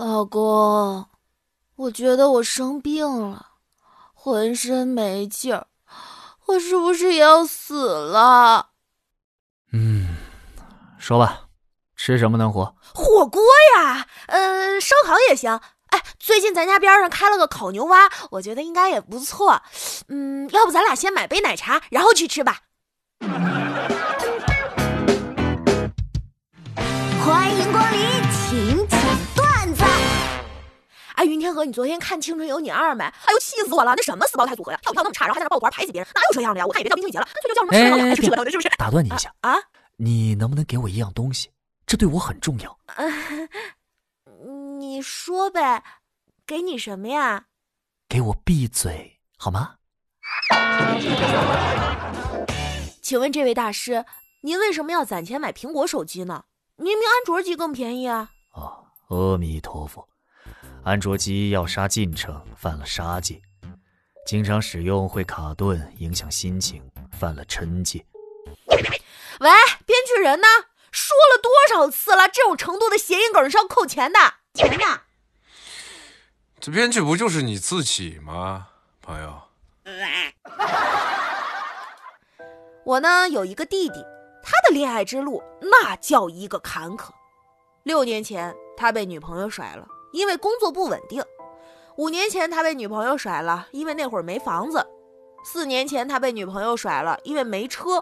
老公，我觉得我生病了，浑身没劲儿，我是不是也要死了？嗯，说吧，吃什么能活？火锅呀，呃，烧烤也行。哎，最近咱家边上开了个烤牛蛙，我觉得应该也不错。嗯，要不咱俩先买杯奶茶，然后去吃吧。哎，云天河，你昨天看《青春有你二》没？哎呦，气死我了！那什么四胞胎组合呀，跳跳那么差，然后还在那抱团排挤别人，哪有这样的呀？我看也别叫冰雪节了，干脆就叫什么赤裸裸还是舌头的，是不是？打断你一下啊！你能不能给我一样东西？这对我很重要。你说呗，给你什么呀？给我闭嘴好吗？请问这位大师，您为什么要攒钱买苹果手机呢？明明安卓机更便宜啊！哦，阿弥陀佛，安卓机要杀进程，犯了杀戒；经常使用会卡顿，影响心情，犯了嗔戒。喂，编剧人呢？说了多少次了？这种程度的谐音梗是要扣钱的，钱的？这编剧不就是你自己吗，朋友？我呢有一个弟弟，他的恋爱之路那叫一个坎坷。六年前他被女朋友甩了，因为工作不稳定；五年前他被女朋友甩了，因为那会儿没房子；四年前他被女朋友甩了，因为没车；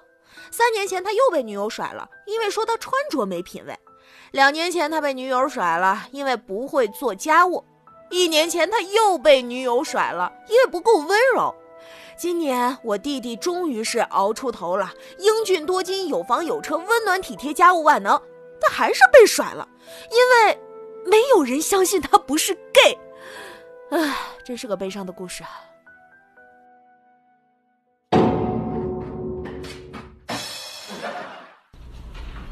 三年前他又被女友甩了，因为说他穿着没品味；两年前他被女友甩了，因为不会做家务；一年前他又被女友甩了，因为不够温柔。今年我弟弟终于是熬出头了，英俊多金，有房有车，温暖体贴，家务万能，但还是被甩了，因为没有人相信他不是 gay。唉，真是个悲伤的故事啊！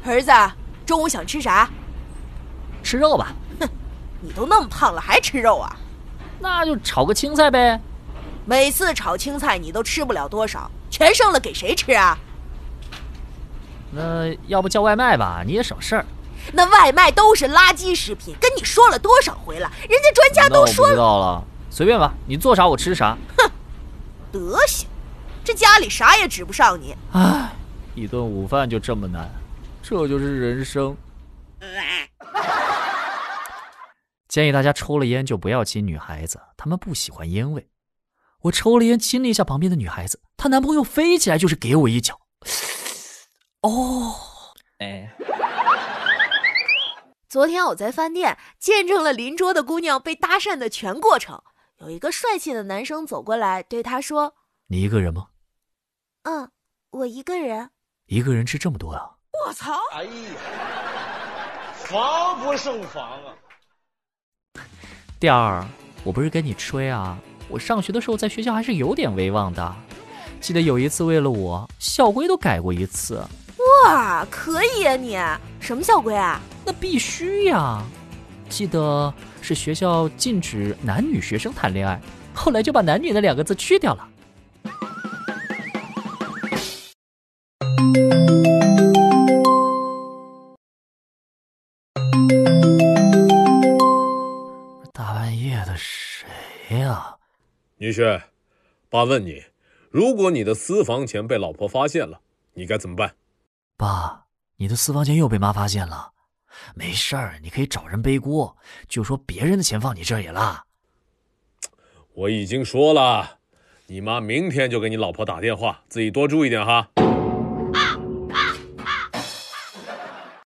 儿子，中午想吃啥？吃肉吧。哼，你都那么胖了，还吃肉啊？那就炒个青菜呗。每次炒青菜你都吃不了多少，全剩了给谁吃啊？那要不叫外卖吧，你也省事儿。那外卖都是垃圾食品，跟你说了多少回了？人家专家都说。知道了，随便吧，你做啥我吃啥。哼，德行，这家里啥也指不上你。唉，一顿午饭就这么难，这就是人生。建议大家抽了烟就不要亲女孩子，她们不喜欢烟味。我抽了烟，亲了一下旁边的女孩子，她男朋友飞起来就是给我一脚。哦，哎。昨天我在饭店见证了邻桌的姑娘被搭讪的全过程。有一个帅气的男生走过来对她说：“你一个人吗？”“嗯，我一个人。”“一个人吃这么多啊？”“我操！”“哎呀，防不胜防啊！”“第二，我不是跟你吹啊。”我上学的时候在学校还是有点威望的，记得有一次为了我，校规都改过一次。哇，可以呀你！什么校规啊？那必须呀！记得是学校禁止男女学生谈恋爱，后来就把男女的两个字去掉了。大半夜的谁呀？女婿，爸问你，如果你的私房钱被老婆发现了，你该怎么办？爸，你的私房钱又被妈发现了，没事儿，你可以找人背锅，就说别人的钱放你这里了。我已经说了，你妈明天就给你老婆打电话，自己多注意点哈。